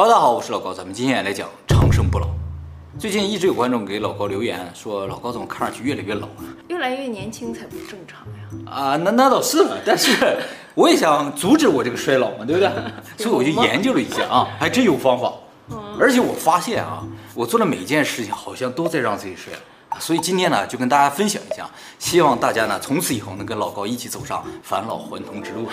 哈喽，大家好，我是老高，咱们今天来讲长生不老。最近一直有观众给老高留言说，老高怎么看上去越来越老了？越来越年轻才不正常呀！啊，那那倒是了，但是 我也想阻止我这个衰老嘛，对不对？所以我就研究了一下啊，还真有方法。而且我发现啊，我做的每一件事情好像都在让自己衰老，所以今天呢就跟大家分享一下，希望大家呢从此以后能跟老高一起走上返老还童之路。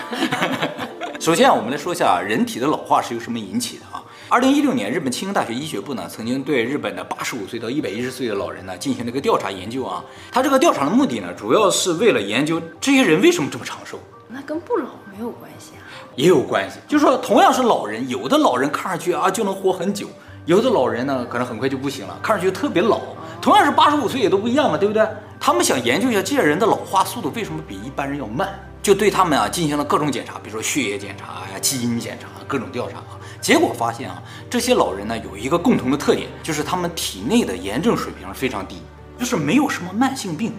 首先啊，我们来说一下人体的老化是由什么引起的啊？二零一六年，日本庆应大学医学部呢，曾经对日本的八十五岁到一百一十岁的老人呢进行了一个调查研究啊。他这个调查的目的呢，主要是为了研究这些人为什么这么长寿。那跟不老没有关系啊？也有关系，就是说同样是老人，有的老人看上去啊就能活很久，有的老人呢可能很快就不行了，看上去特别老。同样是八十五岁也都不一样嘛，对不对？他们想研究一下这些人的老化速度为什么比一般人要慢，就对他们啊进行了各种检查，比如说血液检查呀、基因检查、各种调查。结果发现啊，这些老人呢有一个共同的特点，就是他们体内的炎症水平非常低，就是没有什么慢性病。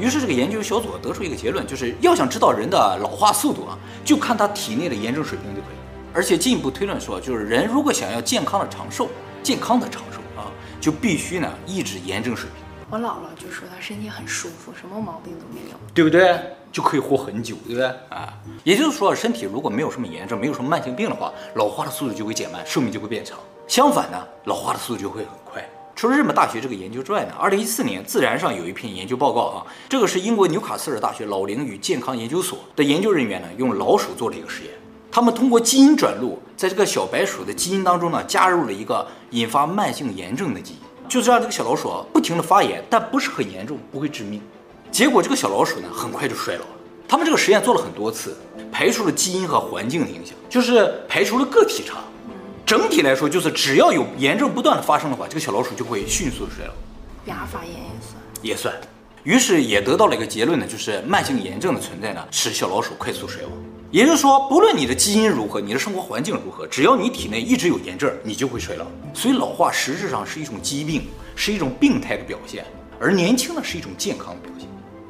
于是这个研究小组得出一个结论，就是要想知道人的老化速度啊，就看他体内的炎症水平就可以。而且进一步推论说，就是人如果想要健康的长寿，健康的长寿啊，就必须呢抑制炎症水平。我姥姥就说她身体很舒服，什么毛病都没有，对不对？就可以活很久，对不对？啊，也就是说，身体如果没有什么炎症，没有什么慢性病的话，老化的速度就会减慢，寿命就会变长。相反呢，老化的速度就会很快。除了日本大学这个研究之外呢，二零一四年《自然》上有一篇研究报告啊，这个是英国纽卡斯尔大学老龄与健康研究所的研究人员呢，用老鼠做了一个实验。他们通过基因转录，在这个小白鼠的基因当中呢，加入了一个引发慢性炎症的基因，就是让这个小老鼠啊不停地发炎，但不是很严重，不会致命。结果这个小老鼠呢，很快就衰老了。他们这个实验做了很多次，排除了基因和环境的影响，就是排除了个体差。整体来说，就是只要有炎症不断的发生的话，这个小老鼠就会迅速的衰老。牙发炎也算，也算。于是也得到了一个结论呢，就是慢性炎症的存在呢，使小老鼠快速衰亡。也就是说，不论你的基因如何，你的生活环境如何，只要你体内一直有炎症，你就会衰老。所以老化实质上是一种疾病，是一种病态的表现，而年轻呢是一种健康的表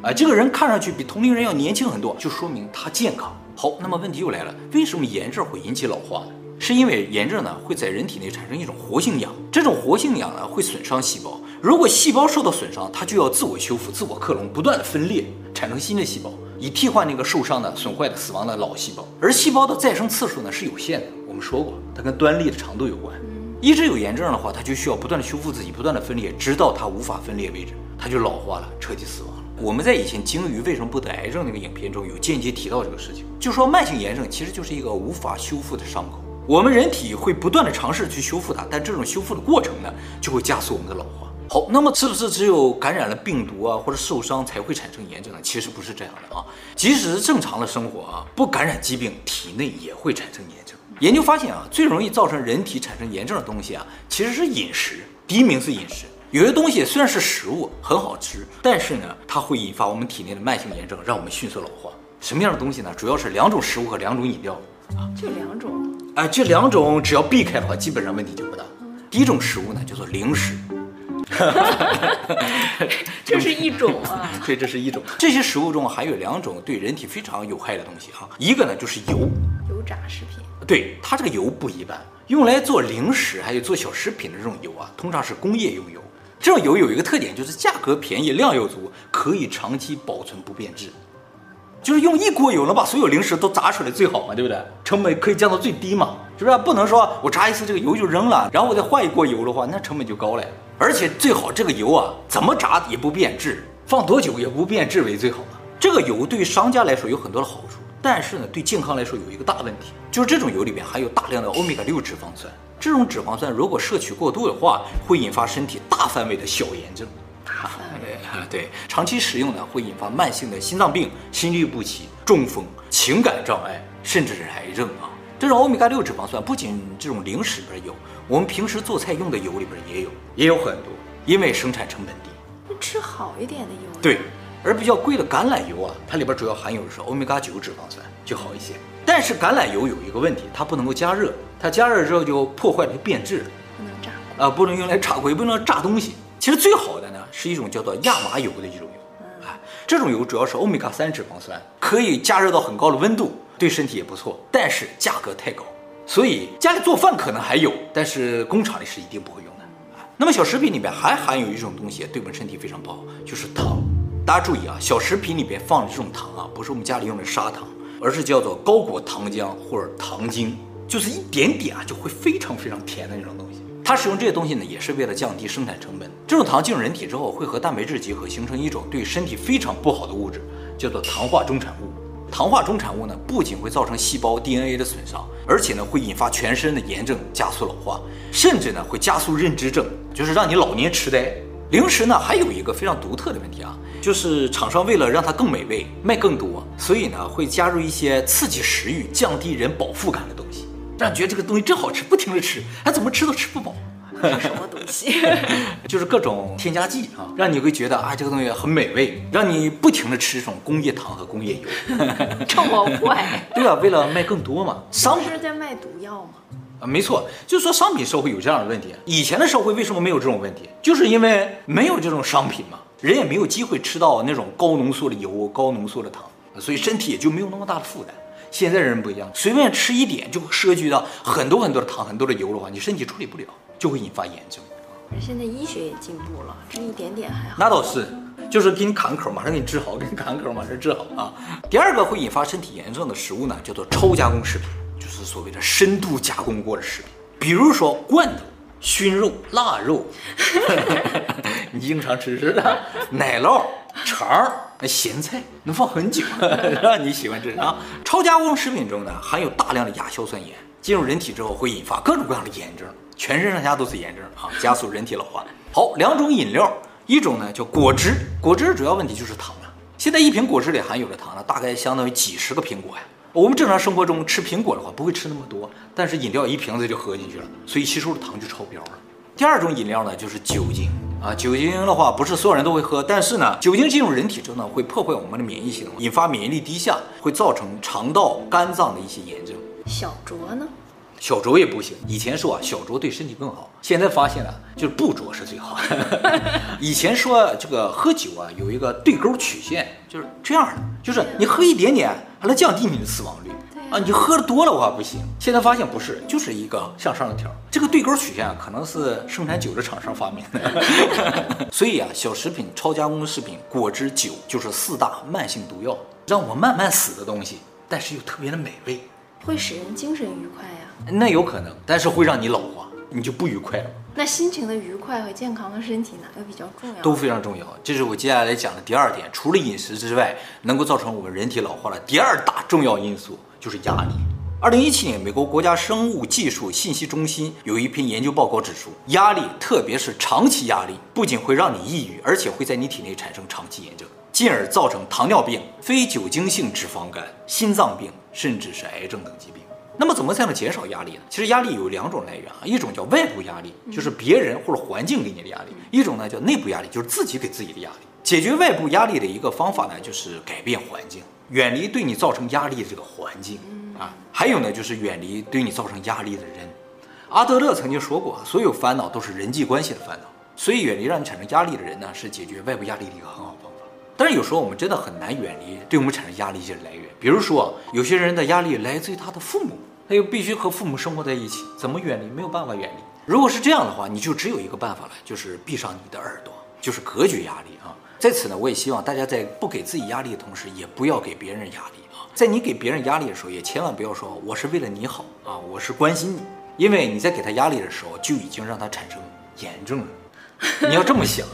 现。啊，这个人看上去比同龄人要年轻很多，就说明他健康。好，那么问题又来了，为什么炎症会引起老化呢？是因为炎症呢会在人体内产生一种活性氧，这种活性氧呢会损伤细胞，如果细胞受到损伤，它就要自我修复、自我克隆，不断的分裂，产生新的细胞，以替换那个受伤的、损坏的、死亡的老细胞。而细胞的再生次数呢是有限的，我们说过，它跟端粒的长度有关。一直有炎症的话，它就需要不断的修复自己，不断的分裂，直到它无法分裂为止，它就老化了，彻底死亡了。我们在以前鲸鱼为什么不得癌症那个影片中有间接提到这个事情，就说慢性炎症其实就是一个无法修复的伤口，我们人体会不断的尝试去修复它，但这种修复的过程呢，就会加速我们的老化。好，那么是不是只有感染了病毒啊或者受伤才会产生炎症呢？其实不是这样的啊，即使是正常的生活啊，不感染疾病，体内也会产生炎症。研究发现啊，最容易造成人体产生炎症的东西啊，其实是饮食，第一名是饮食。有些东西虽然是食物很好吃，但是呢，它会引发我们体内的慢性炎症，让我们迅速老化。什么样的东西呢？主要是两种食物和两种饮料啊，就两种。哎，这两种只要避开的话，基本上问题就不大。第一种食物呢，叫做零食。这是一种啊，对，这是一种。这些食物中含有两种对人体非常有害的东西哈，一个呢就是油，油炸食品。对，它这个油不一般，用来做零食还有做小食品的这种油啊，通常是工业用油。这种油有一个特点，就是价格便宜，量又足，可以长期保存不变质。就是用一锅油能把所有零食都炸出来最好嘛，对不对？成本可以降到最低嘛，是不是？不能说我炸一次这个油就扔了，然后我再换一锅油的话，那成本就高了。而且最好这个油啊，怎么炸也不变质，放多久也不变质为最好嘛。这个油对于商家来说有很多的好处，但是呢，对健康来说有一个大问题，就是这种油里边含有大量的欧米伽六脂肪酸。这种脂肪酸如果摄取过度的话，会引发身体大范围的小炎症。大范围啊，对，长期食用呢，会引发慢性的心脏病、心律不齐、中风、情感障碍，甚至是癌症啊。这种欧米伽六脂肪酸不仅这种零食里边有，我们平时做菜用的油里边也有，也有很多，因为生产成本低。吃好一点的油。对，而比较贵的橄榄油啊，它里边主要含有的是欧米伽九脂肪酸，就好一些。但是橄榄油有一个问题，它不能够加热。它加热之后就破坏了，变质了，不能炸啊，不能用来炸锅，也不能炸东西。其实最好的呢是一种叫做亚麻油的一种油，啊，这种油主要是欧米伽三脂肪酸，可以加热到很高的温度，对身体也不错，但是价格太高，所以家里做饭可能还有，但是工厂里是一定不会用的啊。那么小食品里面还含有一种东西，对我们身体非常不好，就是糖。大家注意啊，小食品里边放的这种糖啊，不是我们家里用的砂糖，而是叫做高果糖浆或者糖精，就是一点点啊就会非常非常甜的那种东西。它使用这些东西呢，也是为了降低生产成本。这种糖进入人体之后，会和蛋白质结合，形成一种对身体非常不好的物质，叫做糖化终产物。糖化终产物呢，不仅会造成细胞 DNA 的损伤，而且呢，会引发全身的炎症，加速老化，甚至呢，会加速认知症，就是让你老年痴呆。零食呢，还有一个非常独特的问题啊，就是厂商为了让它更美味，卖更多，所以呢，会加入一些刺激食欲、降低人饱腹感的东西。让你觉得这个东西真好吃，不停的吃，还怎么吃都吃不饱。是什么东西？就是各种添加剂啊，让你会觉得啊，这个东西很美味，让你不停的吃这种工业糖和工业油。这么坏？对啊，为了卖更多嘛。商是在卖毒药吗？啊，没错，就是说商品社会有这样的问题。以前的社会为什么没有这种问题？就是因为没有这种商品嘛，人也没有机会吃到那种高浓缩的油、高浓缩的糖，所以身体也就没有那么大的负担。现在人不一样，随便吃一点就会摄取到很多很多的糖、很多的油的话，你身体处理不了，就会引发炎症。现在医学也进步了，这一点点还好。那倒是，就是给你砍个口，马上给你治好；给你砍个口，马上治好啊。第二个会引发身体炎症的食物呢，叫做超加工食品，就是所谓的深度加工过的食品，比如说罐头、熏肉、腊肉，你经常吃是吧，奶酪、肠。那咸菜能放很久，让你喜欢吃啊！超加工食品中呢，含有大量的亚硝酸盐，进入人体之后会引发各种各样的炎症，全身上下都是炎症啊，加速人体老化。好，两种饮料，一种呢叫果汁，果汁主要问题就是糖了。现在一瓶果汁里含有的糖呢，大概相当于几十个苹果呀。我们正常生活中吃苹果的话，不会吃那么多，但是饮料一瓶子就喝进去了，所以吸收的糖就超标了。第二种饮料呢，就是酒精。啊，酒精的话不是所有人都会喝，但是呢，酒精进入人体之后呢，会破坏我们的免疫系统，引发免疫力低下，会造成肠道、肝脏的一些炎症。小酌呢？小酌也不行。以前说啊，小酌对身体更好，现在发现了，就是不酌是最好的。以前说这个喝酒啊，有一个对勾曲线，就是这样的，就是你喝一点点，还能降低你的死亡率。啊，你喝的多了的话不行。现在发现不是，就是一个向上的条。这个对勾曲线啊，可能是生产酒的厂商发明的。所以啊，小食品、超加工食品、果汁、酒，就是四大慢性毒药，让我慢慢死的东西，但是又特别的美味，会使人精神愉快呀、啊。那有可能，但是会让你老化，你就不愉快了。那心情的愉快和健康的身体哪个比较重要？都非常重要。这是我接下来讲的第二点，除了饮食之外，能够造成我们人体老化的第二大重要因素。就是压力。二零一七年，美国国家生物技术信息中心有一篇研究报告指出，压力，特别是长期压力，不仅会让你抑郁，而且会在你体内产生长期炎症，进而造成糖尿病、非酒精性脂肪肝、心脏病，甚至是癌症等疾病。那么，怎么才能减少压力呢？其实压力有两种来源啊，一种叫外部压力，就是别人或者环境给你的压力；一种呢叫内部压力，就是自己给自己的压力。解决外部压力的一个方法呢，就是改变环境。远离对你造成压力的这个环境啊，还有呢，就是远离对你造成压力的人。阿德勒曾经说过，所有烦恼都是人际关系的烦恼，所以远离让你产生压力的人呢，是解决外部压力的一个很好方法。但是有时候我们真的很难远离对我们产生压力一些来源，比如说有些人的压力来自于他的父母，他又必须和父母生活在一起，怎么远离？没有办法远离。如果是这样的话，你就只有一个办法了，就是闭上你的耳朵，就是隔绝压力啊。在此呢，我也希望大家在不给自己压力的同时，也不要给别人压力啊。在你给别人压力的时候，也千万不要说我是为了你好啊，我是关心你，因为你在给他压力的时候，就已经让他产生炎症了。你要这么想，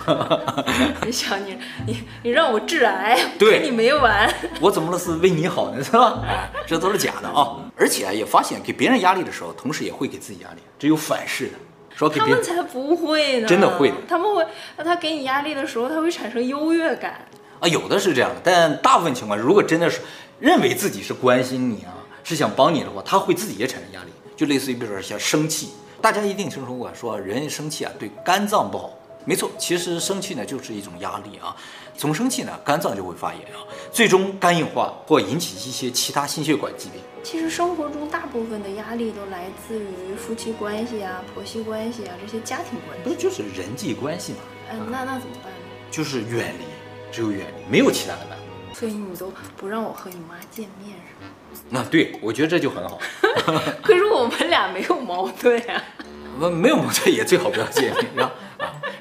你想你你你让我致癌，对你没完。我怎么了是为你好呢？是吧？这都是假的啊！而且啊，也发现给别人压力的时候，同时也会给自己压力，这有反噬的。说给别人，他们才不会呢，真的会的。他们会，他给你压力的时候，他会产生优越感啊。有的是这样的，但大部分情况，如果真的是认为自己是关心你啊，是想帮你的话，他会自己也产生压力。就类似于比如说像生气，大家一定听说过说人生气啊对肝脏不好。没错，其实生气呢就是一种压力啊。总生气呢，肝脏就会发炎啊，最终肝硬化或引起一些其他心血管疾病。其实生活中大部分的压力都来自于夫妻关系啊、婆媳关系啊这些家庭关系，不就是人际关系吗？嗯，那那怎么办呢？就是远离，只有远离，没有其他的办法。所以你都不让我和你妈见面是吗？那对，我觉得这就很好。可是我们俩没有矛盾啊。没 没有矛盾也最好不要见面，是吧？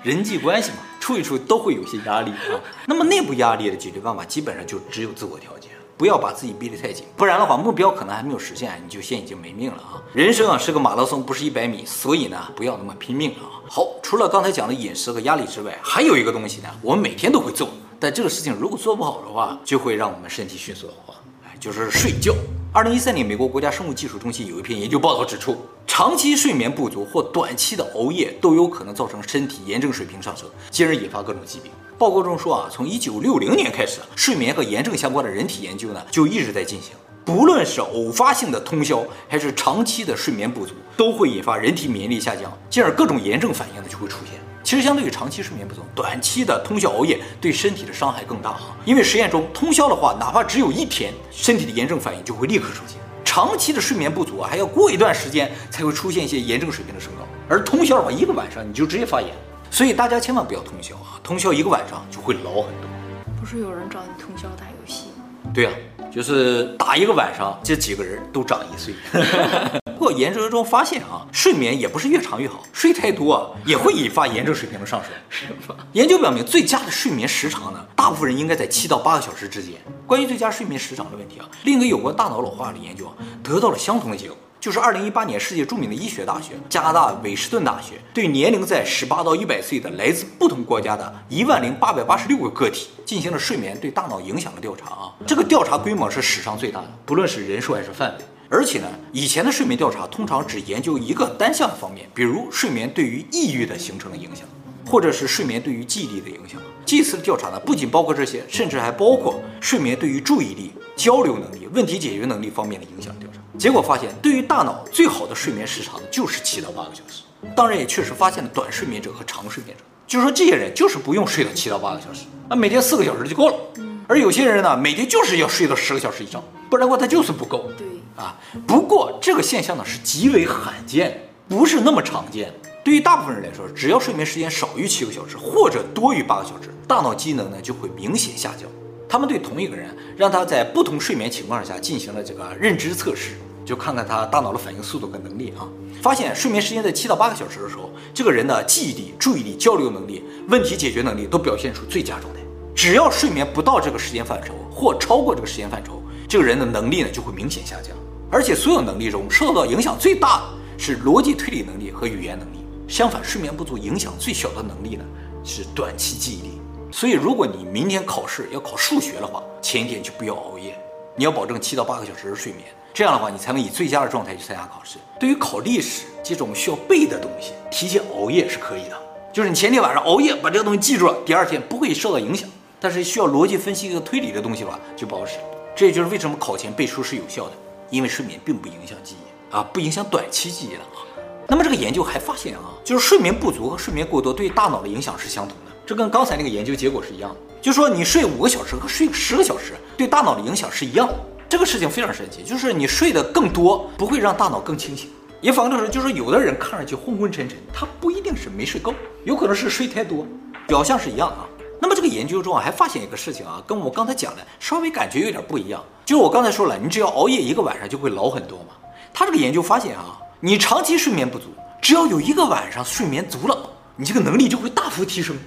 啊，人际关系嘛，处一处都会有些压力啊。那么内部压力的解决办法，基本上就只有自我调节，不要把自己逼得太紧，不然的话，目标可能还没有实现，你就先已经没命了啊。人生啊是个马拉松，不是一百米，所以呢，不要那么拼命了啊。好，除了刚才讲的饮食和压力之外，还有一个东西呢，我们每天都会做，但这个事情如果做不好的话，就会让我们身体迅速老化，哎，就是睡觉。二零一三年，美国国家生物技术中心有一篇研究报告指出，长期睡眠不足或短期的熬夜都有可能造成身体炎症水平上升，进而引发各种疾病。报告中说啊，从一九六零年开始，睡眠和炎症相关的人体研究呢就一直在进行。不论是偶发性的通宵，还是长期的睡眠不足，都会引发人体免疫力下降，进而各种炎症反应呢就会出现。其实，相对于长期睡眠不足，短期的通宵熬夜对身体的伤害更大哈。因为实验中，通宵的话，哪怕只有一天，身体的炎症反应就会立刻出现。长期的睡眠不足啊，还要过一段时间才会出现一些炎症水平的升高。而通宵的话，一个晚上你就直接发炎。所以大家千万不要通宵啊！通宵一个晚上就会老很多。不是有人找你通宵打游戏吗？对呀、啊，就是打一个晚上，这几个人都长一岁。不过研究中发现啊，睡眠也不是越长越好，睡太多啊也会引发炎症水平的上升。是吗？研究表明，最佳的睡眠时长呢，大部分人应该在七到八个小时之间。关于最佳睡眠时长的问题啊，另一个有关大脑老化的研究啊，得到了相同的结果，就是二零一八年世界著名的医学大学加拿大韦斯顿大学对年龄在十八到一百岁的来自不同国家的一万零八百八十六个个体进行了睡眠对大脑影响的调查啊，这个调查规模是史上最大的，不论是人数还是范围。而且呢，以前的睡眠调查通常只研究一个单项方面，比如睡眠对于抑郁的形成的影响，或者是睡眠对于记忆力的影响。这次的调查呢，不仅包括这些，甚至还包括睡眠对于注意力、交流能力、问题解决能力方面的影响调查。结果发现，对于大脑最好的睡眠时长呢，就是七到八个小时。当然，也确实发现了短睡眠者和长睡眠者，就是说这些人就是不用睡到七到八个小时，那，每天四个小时就够了。而有些人呢，每天就是要睡到十个小时以上，不然的话他就是不够。对。啊，不过这个现象呢是极为罕见，不是那么常见。对于大部分人来说，只要睡眠时间少于七个小时或者多于八个小时，大脑机能呢就会明显下降。他们对同一个人，让他在不同睡眠情况下进行了这个认知测试，就看看他大脑的反应速度和能力啊。发现睡眠时间在七到八个小时的时候，这个人的记忆力、注意力、交流能力、问题解决能力都表现出最佳状态。只要睡眠不到这个时间范畴或超过这个时间范畴，这个人的能力呢就会明显下降。而且所有能力中受到影响最大的是逻辑推理能力和语言能力。相反，睡眠不足影响最小的能力呢是短期记忆力。所以，如果你明天考试要考数学的话，前一天就不要熬夜，你要保证七到八个小时的睡眠。这样的话，你才能以最佳的状态去参加考试。对于考历史这种需要背的东西，提前熬夜是可以的。就是你前天晚上熬夜把这个东西记住了，第二天不会受到影响。但是需要逻辑分析和推理的东西的话，就不好使。这也就是为什么考前背书是有效的。因为睡眠并不影响记忆啊，不影响短期记忆的啊。那么这个研究还发现啊，就是睡眠不足和睡眠过多对大脑的影响是相同的，这跟刚才那个研究结果是一样的。就说你睡五个小时和睡十个小时对大脑的影响是一样的。这个事情非常神奇，就是你睡得更多不会让大脑更清醒。也反过来说，就是有的人看上去昏昏沉沉，他不一定是没睡够，有可能是睡太多，表象是一样啊。那么这个研究中啊，还发现一个事情啊，跟我刚才讲的稍微感觉有点不一样。就是我刚才说了，你只要熬夜一个晚上就会老很多嘛。他这个研究发现啊，你长期睡眠不足，只要有一个晚上睡眠足了，你这个能力就会大幅提升。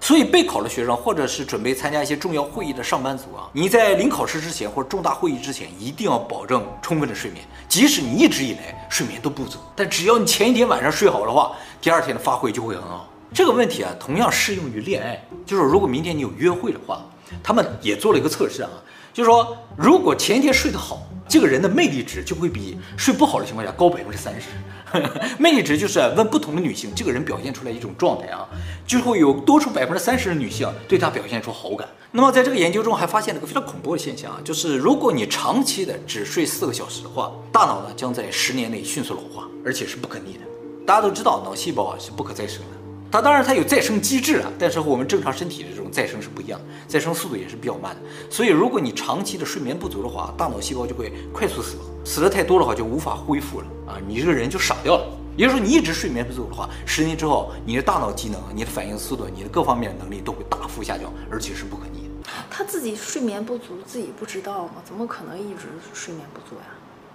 所以备考的学生或者是准备参加一些重要会议的上班族啊，你在临考试之前或者重大会议之前，一定要保证充分的睡眠。即使你一直以来睡眠都不足，但只要你前一天晚上睡好的话，第二天的发挥就会很好。这个问题啊，同样适用于恋爱。就是如果明天你有约会的话，他们也做了一个测试啊，就是说，如果前一天睡得好，这个人的魅力值就会比睡不好的情况下高百分之三十。魅力值就是问不同的女性，这个人表现出来一种状态啊，就会有多出百分之三十的女性对他表现出好感。那么在这个研究中还发现了个非常恐怖的现象啊，就是如果你长期的只睡四个小时的话，大脑呢将在十年内迅速老化，而且是不可逆的。大家都知道，脑细胞啊是不可再生的。它当然它有再生机制啊，但是和我们正常身体的这种再生是不一样，再生速度也是比较慢的。所以如果你长期的睡眠不足的话，大脑细胞就会快速死亡，死得太多的话就无法恢复了啊，你这个人就傻掉了。也就是说，你一直睡眠不足的话，十年之后你的大脑机能、你的反应速度、你的各方面能力都会大幅下降，而且是不可逆的。他自己睡眠不足，自己不知道吗？怎么可能一直睡眠不足呀？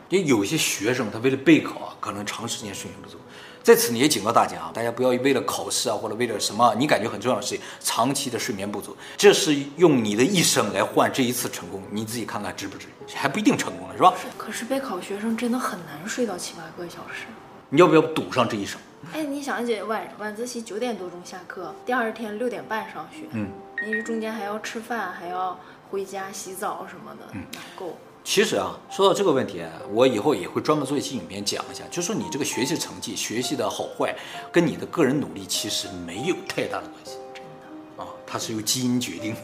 也有些学生，他为了备考啊，可能长时间睡眠不足。在此呢，也警告大家啊，大家不要为了考试啊，或者为了什么你感觉很重要的事情，长期的睡眠不足，这是用你的一生来换这一次成功，你自己看看值不值？还不一定成功了，是吧？是。可是备考学生真的很难睡到七八个小时，你要不要赌上这一生？哎，你想姐晚晚自习九点多钟下课，第二天六点半上学，嗯，你这中间还要吃饭，还要回家洗澡什么的，嗯，哪够？其实啊，说到这个问题，我以后也会专门做一期影片讲一下，就说你这个学习成绩、学习的好坏，跟你的个人努力其实没有太大的关系，真的？啊，它是由基因决定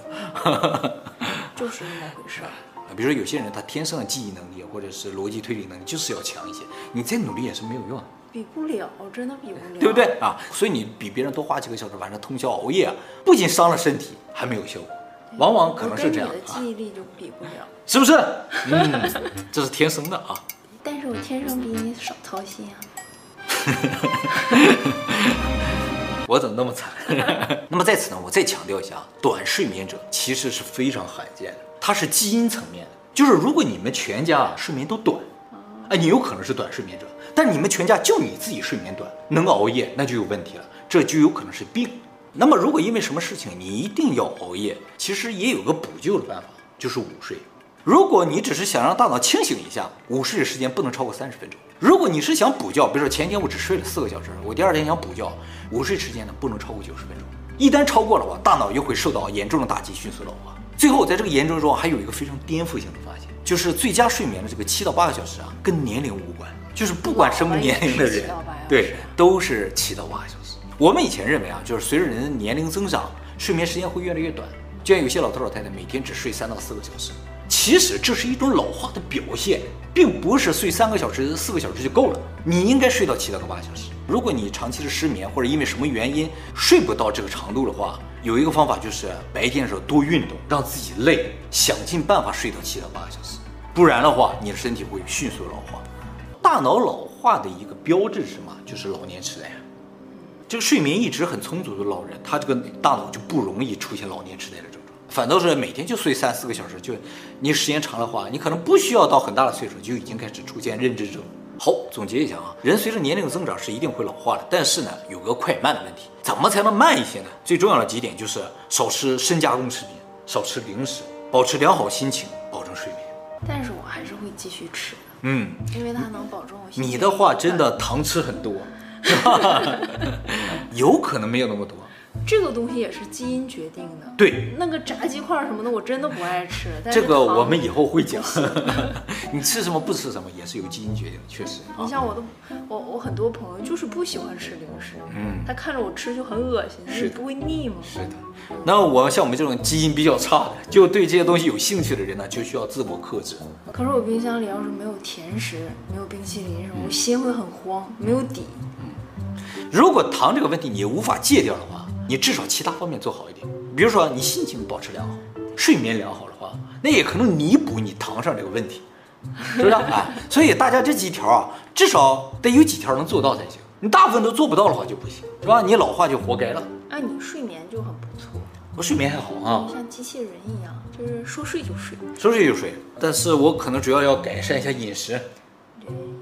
的，就是那么回事儿。啊，比如说有些人他天生的记忆能力或者是逻辑推理能力就是要强一些，你再努力也是没有用的，比不了，真的比不了，对不对？啊？所以你比别人多花几个小时晚上通宵熬夜啊，不仅伤了身体，还没有效果。往往可能是这样，我跟你的记忆力就比不了，啊、是不是？嗯，这是天生的啊。但是我天生比你少操心啊。我怎么那么惨？那么在此呢，我再强调一下，短睡眠者其实是非常罕见的，它是基因层面的。就是如果你们全家啊睡眠都短，哎，你有可能是短睡眠者，但你们全家就你自己睡眠短，能熬夜，那就有问题了，这就有可能是病。那么，如果因为什么事情你一定要熬夜，其实也有个补救的办法，就是午睡。如果你只是想让大脑清醒一下，午睡的时间不能超过三十分钟。如果你是想补觉，比如说前天我只睡了四个小时，我第二天想补觉，午睡时间呢不能超过九十分钟。一旦超过了话，大脑又会受到严重的打击，迅速老化。最后，在这个研究中还有一个非常颠覆性的发现，就是最佳睡眠的这个七到八个小时啊，跟年龄无关，就是不管什么年龄的人，对，都是七到八个小时。我们以前认为啊，就是随着人的年龄增长，睡眠时间会越来越短。就像有些老头老太太每天只睡三到四个小时，其实这是一种老化的表现，并不是睡三个小时、四个小时就够了。你应该睡到七到个八小时。如果你长期的失眠或者因为什么原因睡不到这个长度的话，有一个方法就是白天的时候多运动，让自己累，想尽办法睡到七到八个小时。不然的话，你的身体会迅速老化。大脑老化的一个标志是什么？就是老年痴呆。这个睡眠一直很充足的老人，他这个大脑就不容易出现老年痴呆的症状，反倒是每天就睡三四个小时，就你时间长的话，你可能不需要到很大的岁数就已经开始出现认知症。好，总结一下啊，人随着年龄的增长是一定会老化的，但是呢，有个快慢的问题，怎么才能慢一些呢？最重要的几点就是少吃深加工食品，少吃零食，保持良好心情，保证睡眠。但是我还是会继续吃，嗯，因为它能保证我。你的话真的糖吃很多。有可能没有那么多，这个东西也是基因决定的。对，那个炸鸡块什么的，我真的不爱吃。这个我们以后会讲。你吃什么不吃什么也是由基因决定的，确实。你像我的，我我很多朋友就是不喜欢吃零食，嗯，他看着我吃就很恶心，是不会腻吗？是的。那我像我们这种基因比较差的，就对这些东西有兴趣的人呢，就需要自我克制。可是我冰箱里要是没有甜食，没有冰淇淋什么，我心会很慌，没有底。嗯如果糖这个问题你无法戒掉的话，你至少其他方面做好一点。比如说你心情保持良好，睡眠良好的话，那也可能弥补你糖上这个问题，是不是？哎，所以大家这几条啊，至少得有几条能做到才行。你大部分都做不到的话就不行，是吧？你老化就活该了。哎，你睡眠就很不错，我睡眠还好啊，像机器人一样，就是说睡就睡，说睡就睡。但是我可能主要要改善一下饮食。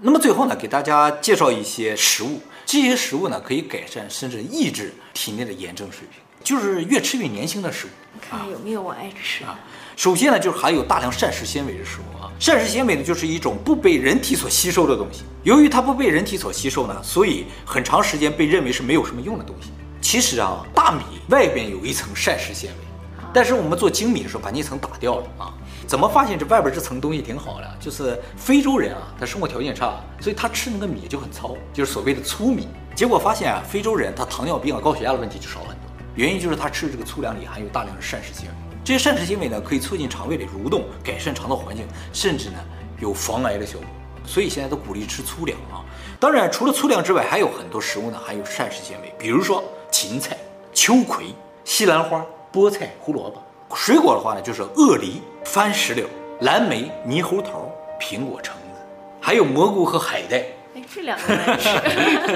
那么最后呢，给大家介绍一些食物。这些食物呢，可以改善甚至抑制体内的炎症水平，就是越吃越年轻的食物。看看有没有我爱吃啊？首先呢，就是含有大量膳食纤维的食物啊。膳食纤维呢，就是一种不被人体所吸收的东西。由于它不被人体所吸收呢，所以很长时间被认为是没有什么用的东西。其实啊，大米外边有一层膳食纤维，但是我们做精米的时候把那层打掉了啊。怎么发现这外边这层东西挺好的？就是非洲人啊，他生活条件差，所以他吃那个米就很糙，就是所谓的粗米。结果发现啊，非洲人他糖尿病啊、高血压的问题就少很多。原因就是他吃这个粗粮里含有大量的膳食纤维。这些膳食纤维呢，可以促进肠胃的蠕动，改善肠道环境，甚至呢有防癌的效果。所以现在都鼓励吃粗粮啊。当然，除了粗粮之外，还有很多食物呢含有膳食纤维，比如说芹菜、秋葵、西兰花、菠菜、胡萝卜。水果的话呢，就是鳄梨、番石榴、蓝莓、猕猴桃、苹果、橙子，还有蘑菇和海带。哎，这两个难吃。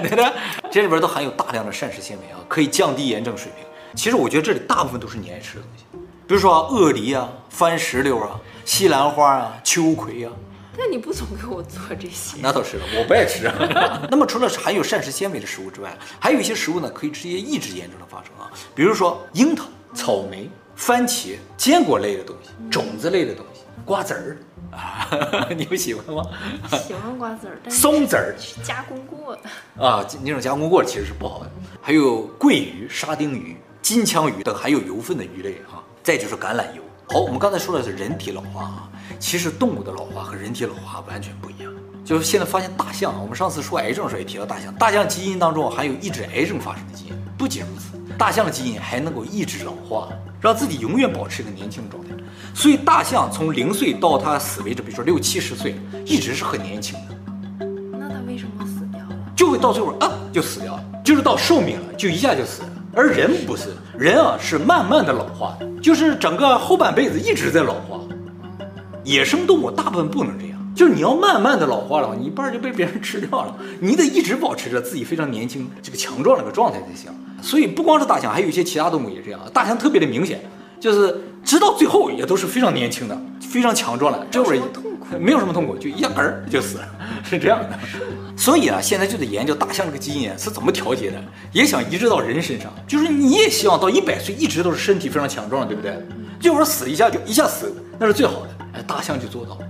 对的，这里边都含有大量的膳食纤维啊，可以降低炎症水平。其实我觉得这里大部分都是你爱吃的东西。比如说啊鳄梨啊、番石榴啊、西兰花啊、秋葵啊。但你不总给我做这些？那倒是了，我不爱吃。那么除了含有膳食纤维的食物之外，还有一些食物呢，可以直接抑制炎症的发生啊。比如说樱桃、草莓、番茄、坚果类的东西、种子类的东西、瓜子儿啊，你不喜欢吗？喜欢瓜子儿，但是松子儿加工过的啊，那种加工过的其实是不好的。还有鲑鱼、沙丁鱼、金枪鱼等含有油分的鱼类啊。再就是橄榄油。好，我们刚才说的是人体老化啊。其实动物的老化和人体老化完全不一样。就是现在发现大象，我们上次说癌症的时候也提到大象，大象基因当中含有抑制癌症发生的基因。不仅如此，大象的基因还能够抑制老化，让自己永远保持一个年轻的状态。所以大象从零岁到它死为止，比如说六七十岁，一直是很年轻的。那它为什么死掉了？就会到最后啊就死掉了，就是到寿命了就一下就死了。而人不是，人啊是慢慢的老化的，就是整个后半辈子一直在老化。野生动物大部分不能这样，就是你要慢慢的老化了，你一半就被别人吃掉了，你得一直保持着自己非常年轻、这个强壮的一个状态才行。所以不光是大象，还有一些其他动物也这样。大象特别的明显，就是直到最后也都是非常年轻的、非常强壮的，这会儿没有什么痛苦，就一下儿就死了，是这样的。所以啊，现在就得研究大象这个基因是怎么调节的，也想移植到人身上，就是你也希望到一百岁一直都是身体非常强壮，对不对？就说死一下就一下死，那是最好的。哎，大象就做到了，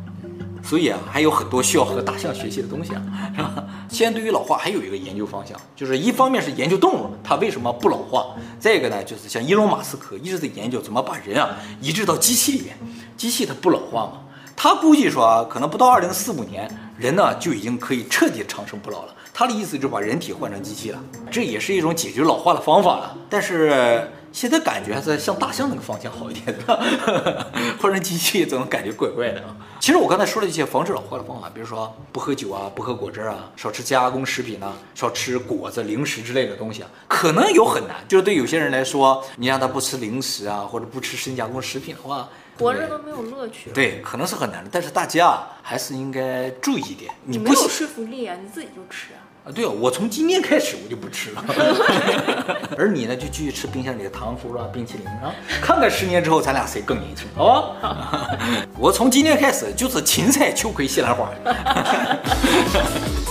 所以啊，还有很多需要和大象学习的东西啊，是吧？现在对于老化还有一个研究方向，就是一方面是研究动物它为什么不老化，再一个呢，就是像伊隆马斯克一直在研究怎么把人啊移植到机器里面，机器它不老化嘛，他估计说啊，可能不到二零四五年，人呢就已经可以彻底长生不老了。他的意思就是把人体换成机器了，这也是一种解决老化的方法了，但是。现在感觉还是向大象那个方向好一点的，换成机器总感觉怪怪的啊。其实我刚才说了一些防止老化的方法，比如说不喝酒啊，不喝果汁啊，少吃加工食品啊，少吃果子、零食之类的东西啊，可能有很难。就是对有些人来说，你让他不吃零食啊，或者不吃深加工食品的话，活着都没有乐趣。对，可能是很难的。但是大家还是应该注意一点。你没有说服力啊，你自己就吃啊。啊，对哦，我从今天开始我就不吃了，而你呢就继续吃冰箱里的糖葫芦啊、冰淇淋啊，看看十年之后咱俩谁更年轻，好吧？我从今天开始就是芹菜、秋葵、西兰花。